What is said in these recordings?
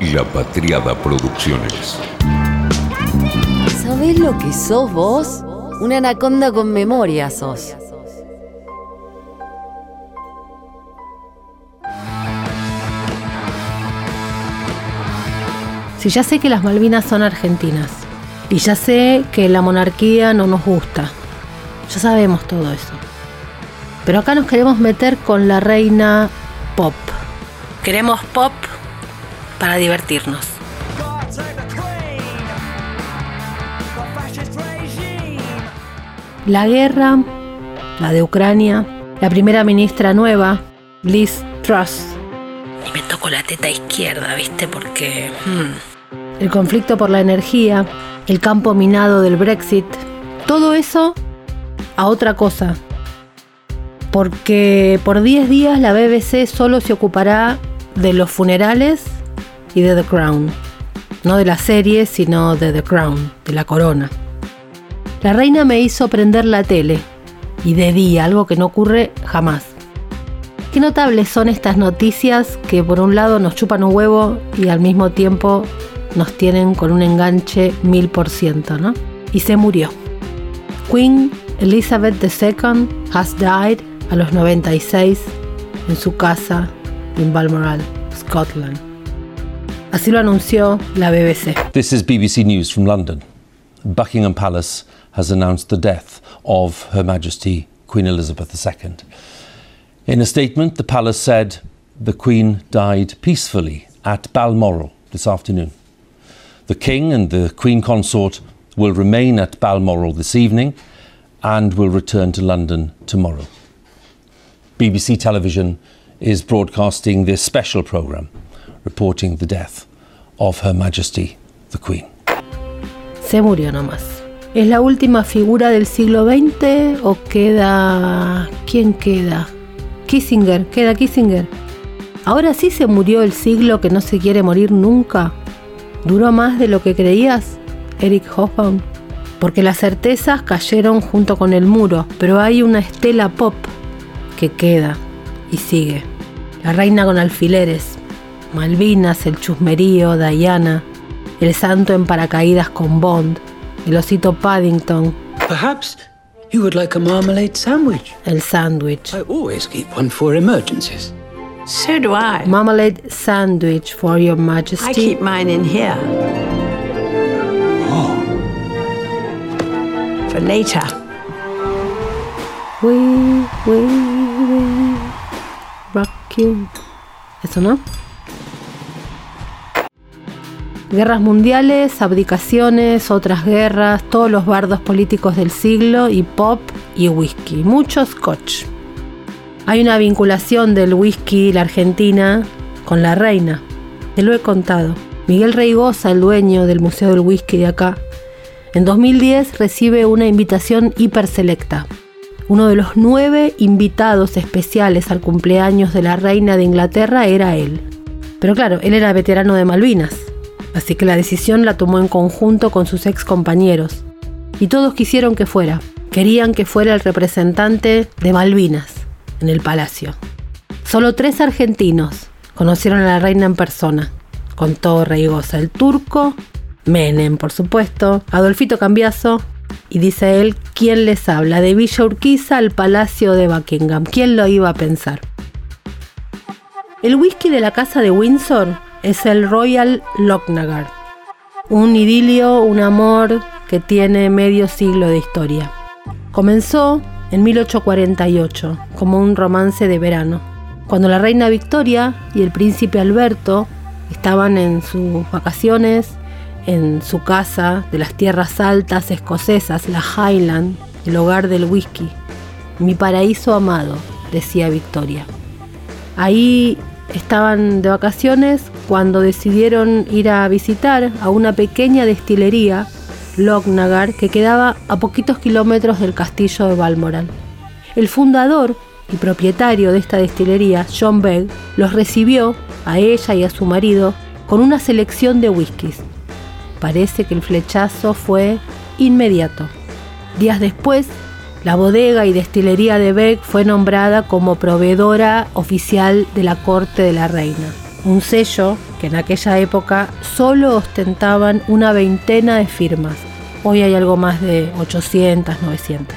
y La Patriada Producciones. ¿Sabés lo que sos vos? Una anaconda con memoria sos. Si ya sé que las Malvinas son argentinas y ya sé que la monarquía no nos gusta, ya sabemos todo eso. Pero acá nos queremos meter con la reina pop. Queremos pop para divertirnos. La guerra, la de Ucrania, la primera ministra nueva, Liz Truss. Y me toco la teta izquierda, ¿viste? Porque... hmm. El conflicto por la energía, el campo minado del Brexit, todo eso a otra cosa. Porque por 10 días la BBC solo se ocupará de los funerales de The Crown. No de la serie, sino de The Crown, de la corona. La reina me hizo prender la tele, y de día, algo que no ocurre jamás. Qué notables son estas noticias que por un lado nos chupan un huevo y al mismo tiempo nos tienen con un enganche mil por ciento, ¿no? Y se murió. Queen Elizabeth II has died a los 96 en su casa en Balmoral, Scotland. Así lo anunció la BBC. This is BBC News from London. Buckingham Palace has announced the death of Her Majesty Queen Elizabeth II. In a statement, the palace said the Queen died peacefully at Balmoral this afternoon. The King and the Queen Consort will remain at Balmoral this evening and will return to London tomorrow. BBC Television is broadcasting this special programme reporting the death of Her Majesty the Queen. Se murió nomás. ¿Es la última figura del siglo XX o queda... ¿Quién queda? Kissinger, queda Kissinger. Ahora sí se murió el siglo que no se quiere morir nunca. ¿Duró más de lo que creías, Eric Hobsbawm? Porque las certezas cayeron junto con el muro, pero hay una estela pop que queda y sigue. La reina con alfileres, Malvinas, el chusmerío, Diana, el santo en paracaídas con Bond, el osito Paddington, Perhaps you would like a marmalade sandwich. el sándwich. I always keep one for emergencies. So do I. Marmalade sandwich for your I majesty. keep mine in here. For later. We, we, we rock you. Eso, ¿no? Guerras mundiales, abdicaciones, otras guerras, todos los bardos políticos del siglo y pop y whisky. Mucho scotch. Hay una vinculación del whisky la Argentina con la reina. Te lo he contado. Miguel Reigosa, el dueño del Museo del Whisky de acá, en 2010 recibe una invitación hiperselecta. Uno de los nueve invitados especiales al cumpleaños de la reina de Inglaterra era él. Pero claro, él era veterano de Malvinas, así que la decisión la tomó en conjunto con sus ex compañeros. Y todos quisieron que fuera. Querían que fuera el representante de Malvinas en el palacio. Solo tres argentinos conocieron a la reina en persona. Contó Reigosa, el turco, Menem, por supuesto, Adolfito Cambiaso y dice él, ¿quién les habla? De Villa Urquiza al Palacio de Buckingham. ¿Quién lo iba a pensar? El whisky de la casa de Windsor es el Royal Lochnagar. Un idilio, un amor que tiene medio siglo de historia. Comenzó en 1848 como un romance de verano, cuando la reina Victoria y el príncipe Alberto estaban en sus vacaciones en su casa de las tierras altas escocesas, la Highland, el hogar del whisky. Mi paraíso amado, decía Victoria. Ahí estaban de vacaciones cuando decidieron ir a visitar a una pequeña destilería, Lochnagar, que quedaba a poquitos kilómetros del castillo de Balmoral. El fundador y propietario de esta destilería, John Begg, los recibió, a ella y a su marido, con una selección de whiskies. Parece que el flechazo fue inmediato. Días después, la bodega y destilería de Beck fue nombrada como proveedora oficial de la corte de la reina. Un sello que en aquella época solo ostentaban una veintena de firmas. Hoy hay algo más de 800, 900.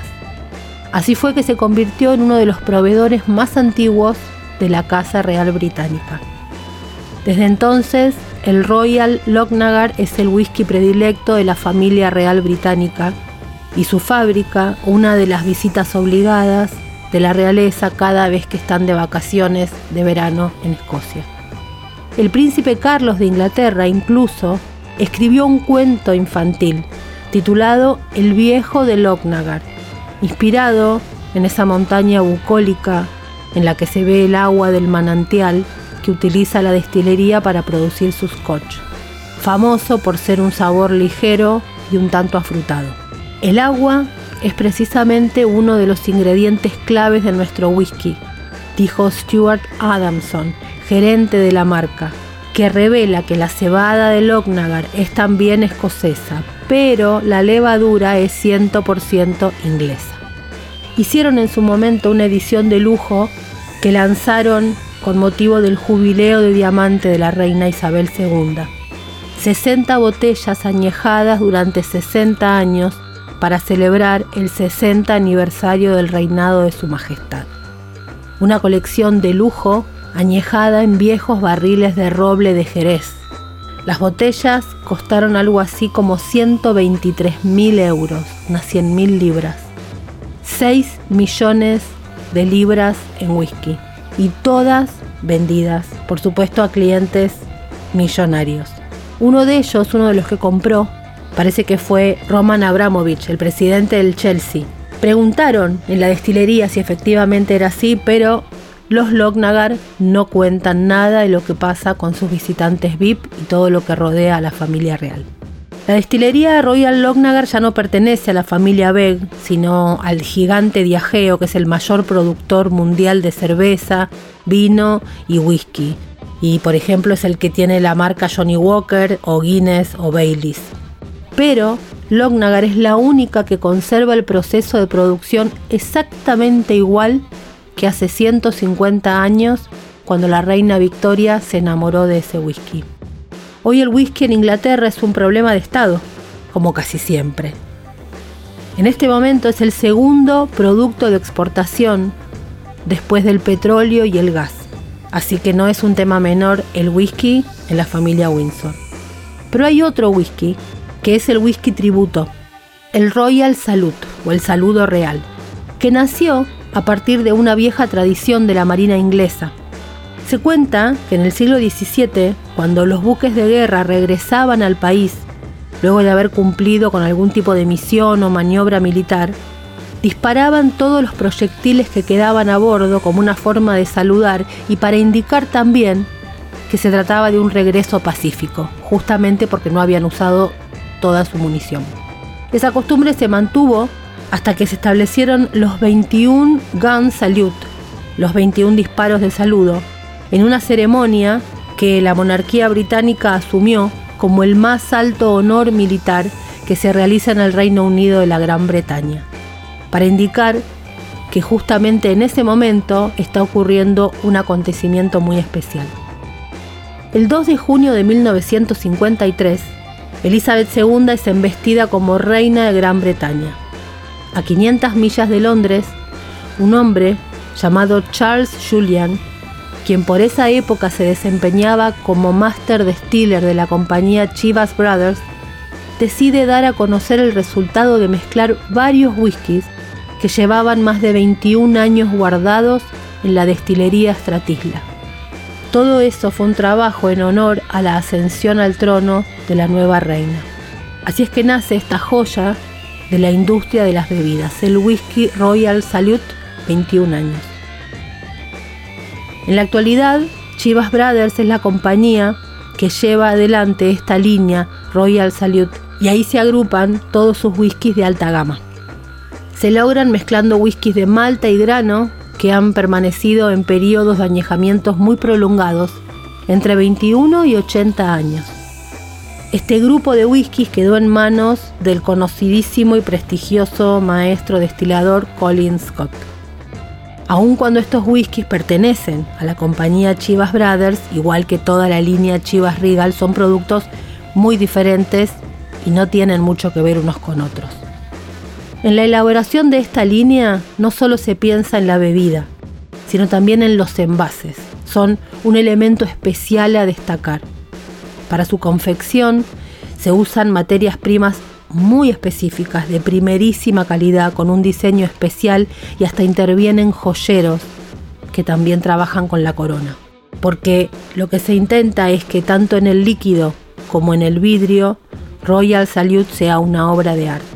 Así fue que se convirtió en uno de los proveedores más antiguos de la Casa Real Británica. Desde entonces, el Royal Lochnagar es el whisky predilecto de la familia real británica y su fábrica una de las visitas obligadas de la realeza cada vez que están de vacaciones de verano en Escocia. El príncipe Carlos de Inglaterra incluso escribió un cuento infantil titulado El viejo de Lochnagar, inspirado en esa montaña bucólica en la que se ve el agua del manantial que utiliza la destilería para producir sus scotch, famoso por ser un sabor ligero y un tanto afrutado. El agua es precisamente uno de los ingredientes claves de nuestro whisky, dijo Stuart Adamson, gerente de la marca, que revela que la cebada de Lochnagar es también escocesa, pero la levadura es 100% inglesa. Hicieron en su momento una edición de lujo que lanzaron con motivo del jubileo de diamante de la reina Isabel II. 60 botellas añejadas durante 60 años para celebrar el 60 aniversario del reinado de Su Majestad. Una colección de lujo añejada en viejos barriles de roble de Jerez. Las botellas costaron algo así como 123 mil euros, unas 100 mil libras. 6 millones de libras en whisky y todas vendidas, por supuesto, a clientes millonarios. Uno de ellos, uno de los que compró, parece que fue Roman Abramovich, el presidente del Chelsea. Preguntaron en la destilería si efectivamente era así, pero los Lochnagar no cuentan nada de lo que pasa con sus visitantes VIP y todo lo que rodea a la familia real. La destilería Royal Lochnagar ya no pertenece a la familia Beg, sino al gigante Diageo, que es el mayor productor mundial de cerveza, vino y whisky. Y por ejemplo es el que tiene la marca Johnny Walker o Guinness o Baileys. Pero Lochnagar es la única que conserva el proceso de producción exactamente igual que hace 150 años cuando la reina Victoria se enamoró de ese whisky. Hoy el whisky en Inglaterra es un problema de Estado, como casi siempre. En este momento es el segundo producto de exportación después del petróleo y el gas, así que no es un tema menor el whisky en la familia Windsor. Pero hay otro whisky, que es el whisky tributo, el Royal Salute o el Saludo Real, que nació a partir de una vieja tradición de la Marina inglesa. Se cuenta que en el siglo XVII, cuando los buques de guerra regresaban al país, luego de haber cumplido con algún tipo de misión o maniobra militar, disparaban todos los proyectiles que quedaban a bordo como una forma de saludar y para indicar también que se trataba de un regreso pacífico, justamente porque no habían usado toda su munición. Esa costumbre se mantuvo hasta que se establecieron los 21 gun salute, los 21 disparos de saludo, en una ceremonia que la monarquía británica asumió como el más alto honor militar que se realiza en el Reino Unido de la Gran Bretaña, para indicar que justamente en ese momento está ocurriendo un acontecimiento muy especial. El 2 de junio de 1953, Elizabeth II es embestida como reina de Gran Bretaña. A 500 millas de Londres, un hombre llamado Charles Julian quien por esa época se desempeñaba como Master Distiller de la compañía Chivas Brothers, decide dar a conocer el resultado de mezclar varios whiskies que llevaban más de 21 años guardados en la destilería Stratisla. Todo eso fue un trabajo en honor a la ascensión al trono de la nueva reina. Así es que nace esta joya de la industria de las bebidas, el whisky Royal Salute 21 años. En la actualidad, Chivas Brothers es la compañía que lleva adelante esta línea Royal Salute y ahí se agrupan todos sus whiskies de alta gama. Se logran mezclando whiskies de malta y grano que han permanecido en periodos de añejamientos muy prolongados, entre 21 y 80 años. Este grupo de whiskies quedó en manos del conocidísimo y prestigioso maestro destilador Colin Scott. Aun cuando estos whiskies pertenecen a la compañía Chivas Brothers, igual que toda la línea Chivas Regal, son productos muy diferentes y no tienen mucho que ver unos con otros. En la elaboración de esta línea no solo se piensa en la bebida, sino también en los envases. Son un elemento especial a destacar. Para su confección se usan materias primas muy específicas, de primerísima calidad, con un diseño especial y hasta intervienen joyeros que también trabajan con la corona. Porque lo que se intenta es que tanto en el líquido como en el vidrio, Royal Salute sea una obra de arte.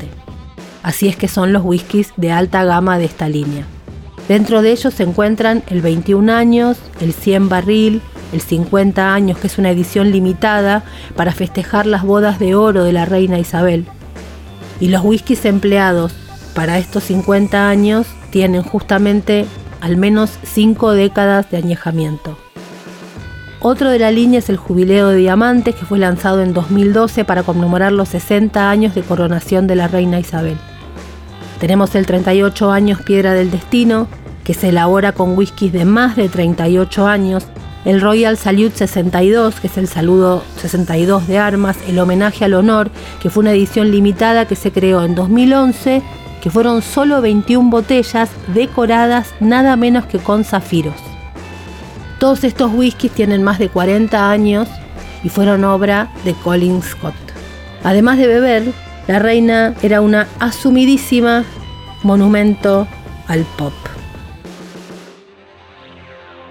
Así es que son los whiskies de alta gama de esta línea. Dentro de ellos se encuentran el 21 años, el 100 barril, el 50 años, que es una edición limitada para festejar las bodas de oro de la reina Isabel, y los whiskies empleados para estos 50 años tienen justamente al menos 5 décadas de añejamiento. Otro de la línea es el Jubileo de Diamantes que fue lanzado en 2012 para conmemorar los 60 años de coronación de la reina Isabel. Tenemos el 38 años Piedra del Destino, que se elabora con whiskies de más de 38 años el Royal Salute 62, que es el saludo 62 de armas, el homenaje al honor, que fue una edición limitada que se creó en 2011, que fueron solo 21 botellas decoradas nada menos que con zafiros. Todos estos whiskies tienen más de 40 años y fueron obra de Colin Scott. Además de beber, la reina era una asumidísima monumento al pop.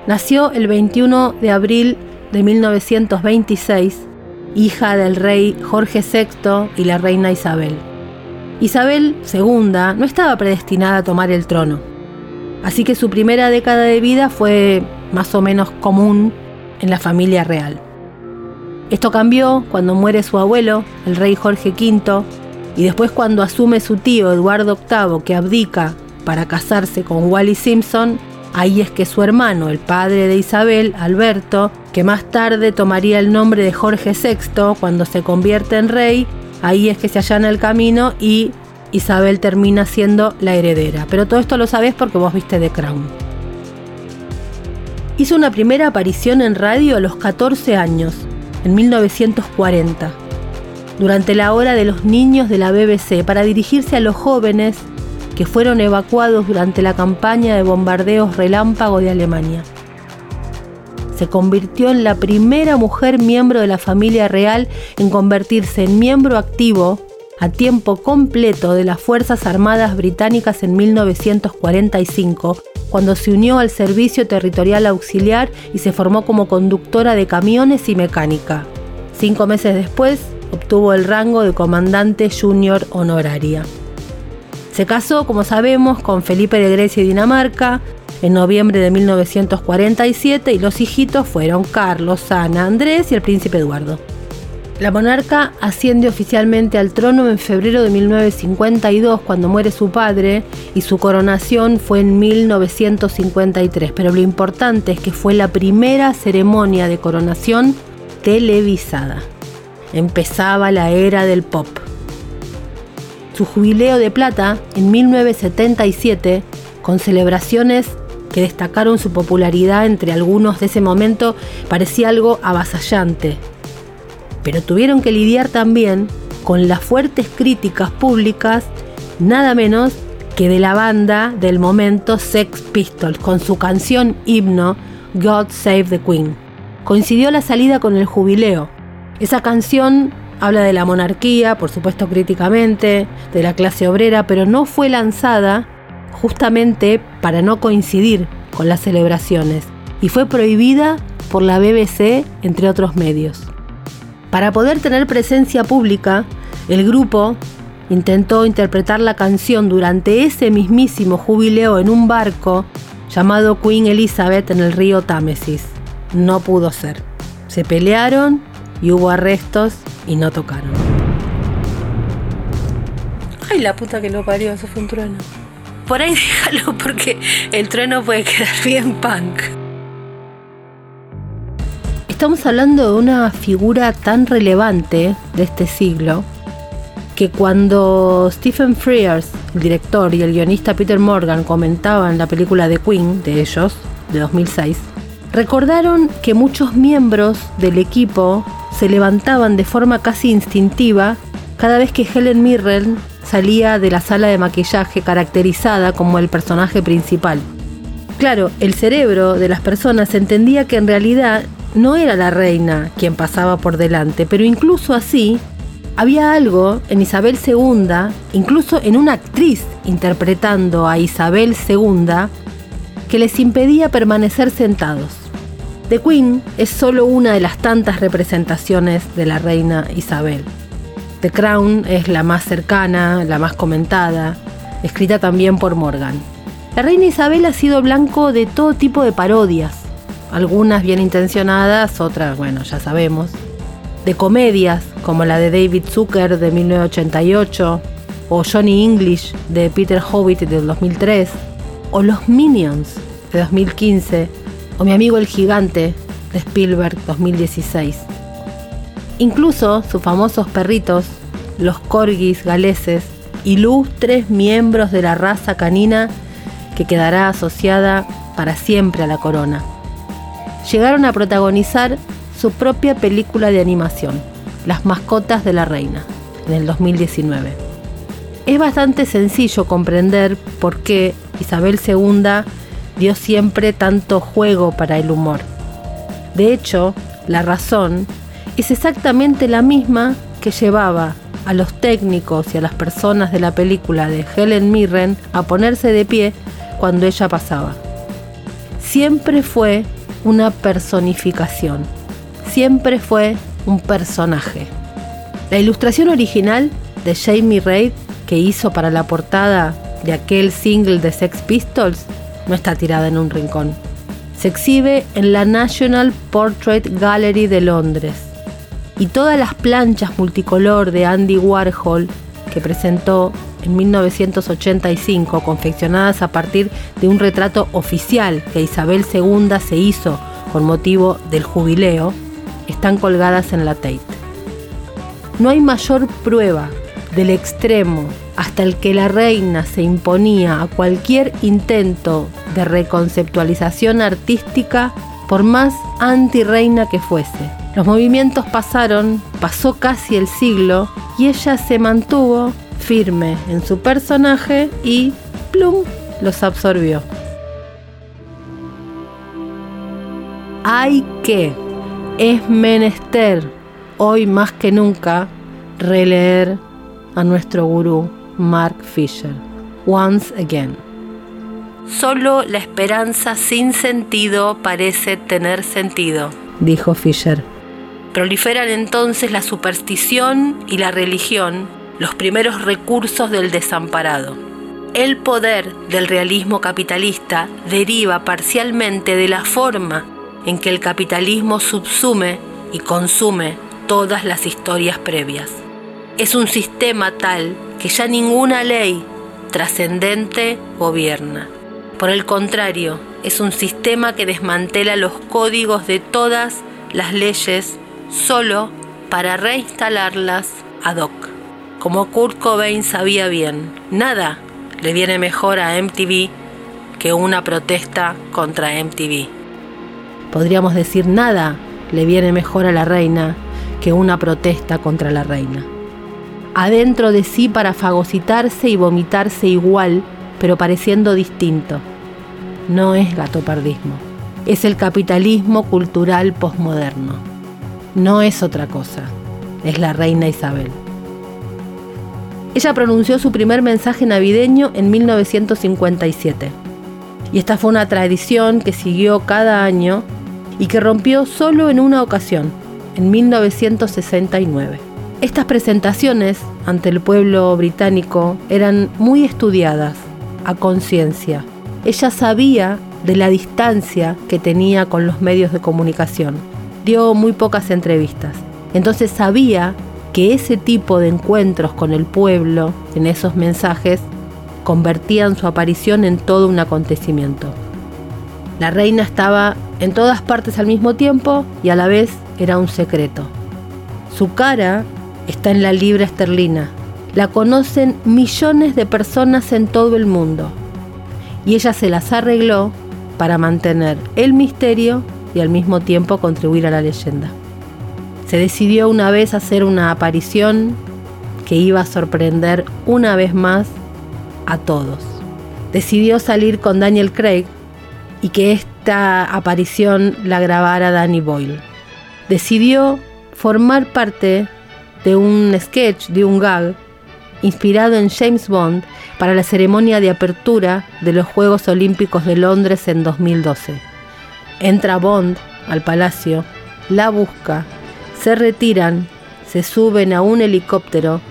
Nació el 21 de abril de 1926, hija del rey Jorge VI y la reina Isabel. Isabel II no estaba predestinada a tomar el trono, así que su primera década de vida fue más o menos común en la familia real. Esto cambió cuando muere su abuelo, el rey Jorge V, y después cuando asume su tío Eduardo VIII, que abdica para casarse con Wally Simpson, Ahí es que su hermano, el padre de Isabel, Alberto, que más tarde tomaría el nombre de Jorge VI cuando se convierte en rey, ahí es que se allana el camino y Isabel termina siendo la heredera. Pero todo esto lo sabés porque vos viste The Crown. Hizo una primera aparición en radio a los 14 años, en 1940, durante la hora de los niños de la BBC, para dirigirse a los jóvenes que fueron evacuados durante la campaña de bombardeos relámpago de Alemania. Se convirtió en la primera mujer miembro de la familia real en convertirse en miembro activo a tiempo completo de las Fuerzas Armadas Británicas en 1945, cuando se unió al Servicio Territorial Auxiliar y se formó como conductora de camiones y mecánica. Cinco meses después, obtuvo el rango de comandante junior honoraria. Se casó, como sabemos, con Felipe de Grecia y Dinamarca en noviembre de 1947 y los hijitos fueron Carlos, Ana, Andrés y el príncipe Eduardo. La monarca asciende oficialmente al trono en febrero de 1952 cuando muere su padre y su coronación fue en 1953, pero lo importante es que fue la primera ceremonia de coronación televisada. Empezaba la era del pop su jubileo de plata en 1977, con celebraciones que destacaron su popularidad entre algunos de ese momento, parecía algo avasallante. Pero tuvieron que lidiar también con las fuertes críticas públicas, nada menos que de la banda del momento Sex Pistols, con su canción himno God Save the Queen. Coincidió la salida con el jubileo. Esa canción Habla de la monarquía, por supuesto críticamente, de la clase obrera, pero no fue lanzada justamente para no coincidir con las celebraciones y fue prohibida por la BBC, entre otros medios. Para poder tener presencia pública, el grupo intentó interpretar la canción durante ese mismísimo jubileo en un barco llamado Queen Elizabeth en el río Támesis. No pudo ser. Se pelearon y hubo arrestos y no tocaron. Ay, la puta que lo parió, eso fue un trueno. Por ahí déjalo porque el trueno puede quedar bien punk. Estamos hablando de una figura tan relevante de este siglo que cuando Stephen Frears, el director, y el guionista Peter Morgan comentaban la película de Queen, de ellos, de 2006, recordaron que muchos miembros del equipo se levantaban de forma casi instintiva cada vez que Helen Mirren salía de la sala de maquillaje caracterizada como el personaje principal. Claro, el cerebro de las personas entendía que en realidad no era la reina quien pasaba por delante, pero incluso así había algo en Isabel II, incluso en una actriz interpretando a Isabel II, que les impedía permanecer sentados. The Queen es solo una de las tantas representaciones de la reina Isabel. The Crown es la más cercana, la más comentada, escrita también por Morgan. La reina Isabel ha sido blanco de todo tipo de parodias, algunas bien intencionadas, otras, bueno, ya sabemos, de comedias como la de David Zucker de 1988 o Johnny English de Peter Howitt del 2003 o Los Minions de 2015 o Mi amigo el gigante de Spielberg 2016. Incluso sus famosos perritos, los corgis galeses, ilustres miembros de la raza canina que quedará asociada para siempre a la corona. Llegaron a protagonizar su propia película de animación, Las mascotas de la reina, en el 2019. Es bastante sencillo comprender por qué Isabel II dio siempre tanto juego para el humor. De hecho, la razón es exactamente la misma que llevaba a los técnicos y a las personas de la película de Helen Mirren a ponerse de pie cuando ella pasaba. Siempre fue una personificación siempre fue un personaje. La ilustración original de Jamie Reid que hizo para la portada de aquel single de Sex Pistols no está tirada en un rincón. Se exhibe en la National Portrait Gallery de Londres. Y todas las planchas multicolor de Andy Warhol que presentó en 1985, confeccionadas a partir de un retrato oficial que Isabel II se hizo con motivo del jubileo, están colgadas en la Tate. No hay mayor prueba del extremo hasta el que la reina se imponía a cualquier intento de reconceptualización artística por más anti-reina que fuese. Los movimientos pasaron, pasó casi el siglo y ella se mantuvo firme en su personaje y plum los absorbió. Hay que es menester, hoy más que nunca, releer a nuestro gurú Mark Fisher. Once again. Solo la esperanza sin sentido parece tener sentido, dijo Fisher. Proliferan entonces la superstición y la religión, los primeros recursos del desamparado. El poder del realismo capitalista deriva parcialmente de la forma en que el capitalismo subsume y consume todas las historias previas. Es un sistema tal que ya ninguna ley trascendente gobierna. Por el contrario, es un sistema que desmantela los códigos de todas las leyes solo para reinstalarlas ad hoc. Como Kurt Cobain sabía bien, nada le viene mejor a MTV que una protesta contra MTV podríamos decir nada le viene mejor a la reina que una protesta contra la reina. Adentro de sí para fagocitarse y vomitarse igual, pero pareciendo distinto. No es gatopardismo, es el capitalismo cultural posmoderno. No es otra cosa, es la reina Isabel. Ella pronunció su primer mensaje navideño en 1957. Y esta fue una tradición que siguió cada año y que rompió solo en una ocasión, en 1969. Estas presentaciones ante el pueblo británico eran muy estudiadas, a conciencia. Ella sabía de la distancia que tenía con los medios de comunicación. Dio muy pocas entrevistas. Entonces sabía que ese tipo de encuentros con el pueblo, en esos mensajes, convertían su aparición en todo un acontecimiento. La reina estaba en todas partes al mismo tiempo y a la vez era un secreto. Su cara está en la libra esterlina, la conocen millones de personas en todo el mundo. Y ella se las arregló para mantener el misterio y al mismo tiempo contribuir a la leyenda. Se decidió una vez hacer una aparición que iba a sorprender una vez más a todos. Decidió salir con Daniel Craig y que esta aparición la grabara Danny Boyle. Decidió formar parte de un sketch, de un gag, inspirado en James Bond para la ceremonia de apertura de los Juegos Olímpicos de Londres en 2012. Entra Bond al palacio, la busca, se retiran, se suben a un helicóptero,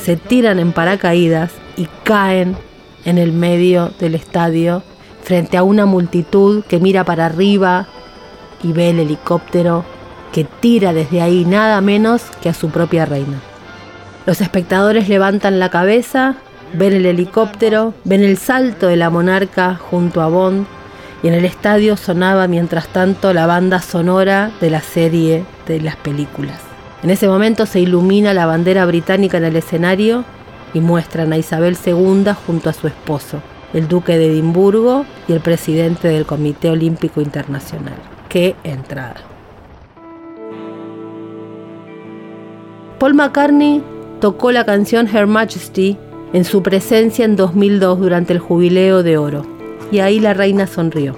se tiran en paracaídas y caen en el medio del estadio frente a una multitud que mira para arriba y ve el helicóptero que tira desde ahí nada menos que a su propia reina. Los espectadores levantan la cabeza, ven el helicóptero, ven el salto de la monarca junto a Bond y en el estadio sonaba mientras tanto la banda sonora de la serie de las películas. En ese momento se ilumina la bandera británica en el escenario y muestran a Isabel II junto a su esposo, el duque de Edimburgo y el presidente del Comité Olímpico Internacional. ¡Qué entrada! Paul McCartney tocó la canción Her Majesty en su presencia en 2002 durante el Jubileo de Oro, y ahí la reina sonrió.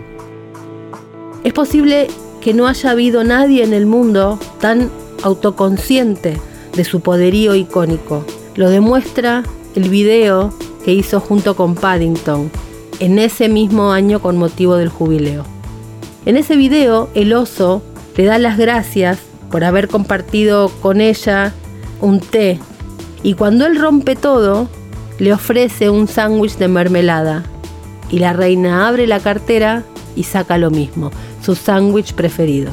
Es posible que no haya habido nadie en el mundo tan autoconsciente de su poderío icónico. Lo demuestra el video que hizo junto con Paddington en ese mismo año con motivo del jubileo. En ese video el oso le da las gracias por haber compartido con ella un té y cuando él rompe todo, le ofrece un sándwich de mermelada. Y la reina abre la cartera y saca lo mismo, su sándwich preferido,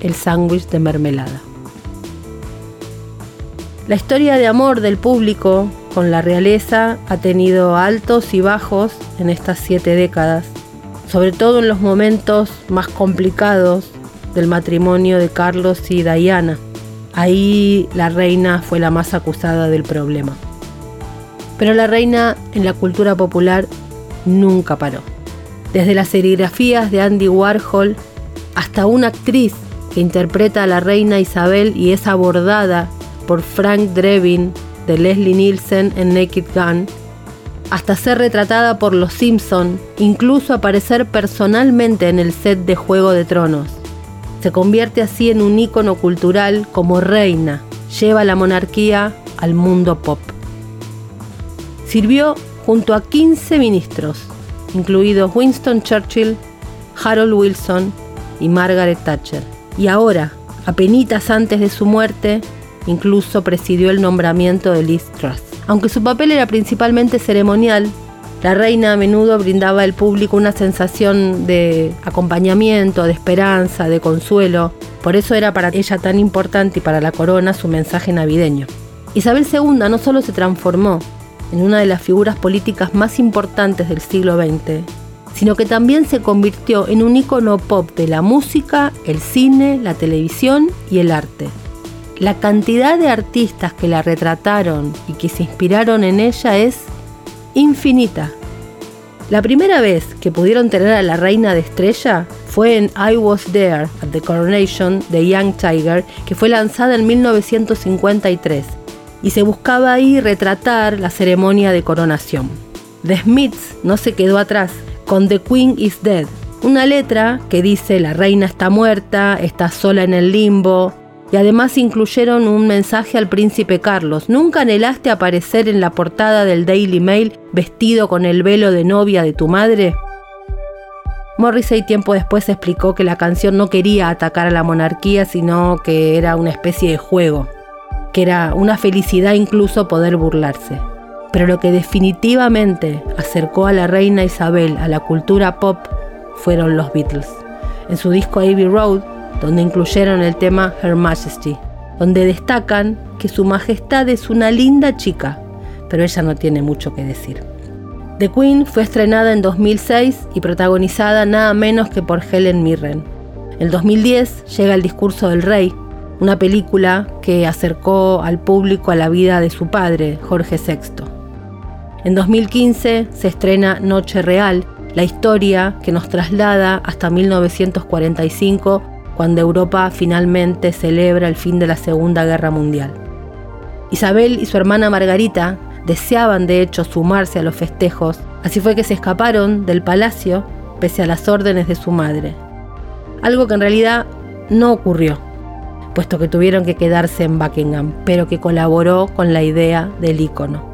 el sándwich de mermelada. La historia de amor del público con la realeza ha tenido altos y bajos en estas siete décadas, sobre todo en los momentos más complicados del matrimonio de Carlos y Diana. Ahí la reina fue la más acusada del problema. Pero la reina en la cultura popular nunca paró. Desde las serigrafías de Andy Warhol hasta una actriz que interpreta a la reina Isabel y es abordada por Frank Drebin de Leslie Nielsen en Naked Gun, hasta ser retratada por Los Simpson, incluso aparecer personalmente en el set de Juego de Tronos. Se convierte así en un ícono cultural como reina, lleva la monarquía al mundo pop. Sirvió junto a 15 ministros, incluidos Winston Churchill, Harold Wilson y Margaret Thatcher. Y ahora, apenas antes de su muerte, incluso presidió el nombramiento de Liz Truss. Aunque su papel era principalmente ceremonial, la reina a menudo brindaba al público una sensación de acompañamiento, de esperanza, de consuelo. Por eso era para ella tan importante y para la corona su mensaje navideño. Isabel II no solo se transformó en una de las figuras políticas más importantes del siglo XX, sino que también se convirtió en un icono pop de la música, el cine, la televisión y el arte. La cantidad de artistas que la retrataron y que se inspiraron en ella es infinita. La primera vez que pudieron tener a la reina de estrella fue en I Was There at the Coronation de Young Tiger, que fue lanzada en 1953, y se buscaba ahí retratar la ceremonia de coronación. The Smiths no se quedó atrás con The Queen is Dead, una letra que dice la reina está muerta, está sola en el limbo, y además incluyeron un mensaje al príncipe Carlos. ¿Nunca anhelaste aparecer en la portada del Daily Mail vestido con el velo de novia de tu madre? Morrissey tiempo después explicó que la canción no quería atacar a la monarquía, sino que era una especie de juego, que era una felicidad incluso poder burlarse. Pero lo que definitivamente acercó a la reina Isabel a la cultura pop fueron los Beatles. En su disco Abbey Road, donde incluyeron el tema Her Majesty, donde destacan que su majestad es una linda chica, pero ella no tiene mucho que decir. The Queen fue estrenada en 2006 y protagonizada nada menos que por Helen Mirren. En 2010 llega El discurso del rey, una película que acercó al público a la vida de su padre, Jorge VI. En 2015 se estrena Noche Real, la historia que nos traslada hasta 1945, cuando Europa finalmente celebra el fin de la Segunda Guerra Mundial. Isabel y su hermana Margarita deseaban de hecho sumarse a los festejos, así fue que se escaparon del palacio pese a las órdenes de su madre. Algo que en realidad no ocurrió, puesto que tuvieron que quedarse en Buckingham, pero que colaboró con la idea del ícono.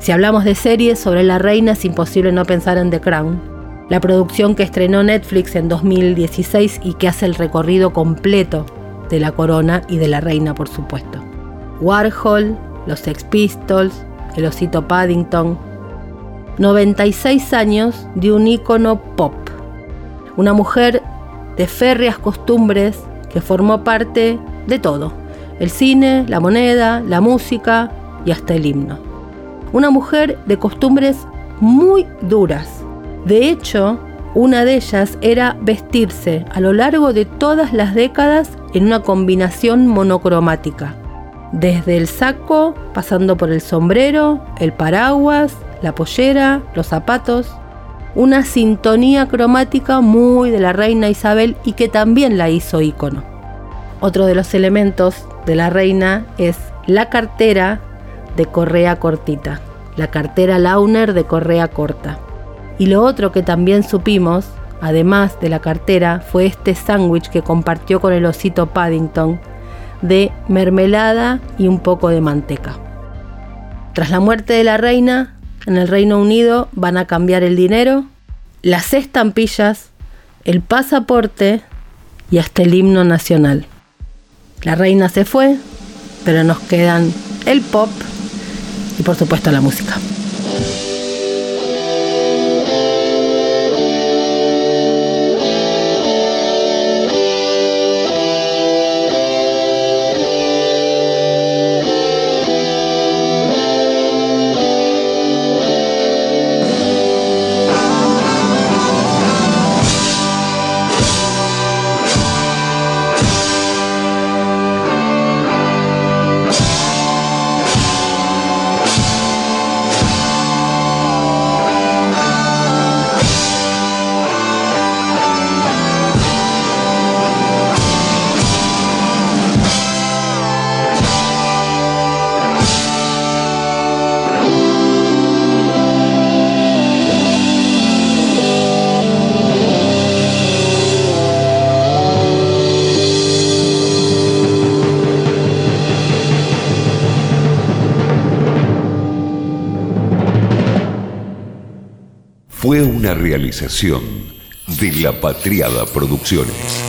Si hablamos de series sobre la reina es imposible no pensar en The Crown, la producción que estrenó Netflix en 2016 y que hace el recorrido completo de la corona y de la reina, por supuesto. Warhol, los Sex Pistols, el osito Paddington. 96 años de un ícono pop. Una mujer de férreas costumbres que formó parte de todo. El cine, la moneda, la música y hasta el himno. Una mujer de costumbres muy duras. De hecho, una de ellas era vestirse a lo largo de todas las décadas en una combinación monocromática desde el saco, pasando por el sombrero, el paraguas, la pollera, los zapatos. Una sintonía cromática muy de la reina Isabel y que también la hizo ícono. Otro de los elementos de la reina es la cartera de correa cortita, la cartera Launer de correa corta. Y lo otro que también supimos, además de la cartera, fue este sándwich que compartió con el osito Paddington, de mermelada y un poco de manteca. Tras la muerte de la reina, en el Reino Unido van a cambiar el dinero, las estampillas, el pasaporte y hasta el himno nacional. La reina se fue, pero nos quedan el pop y por supuesto la música. De La Patriada Producciones.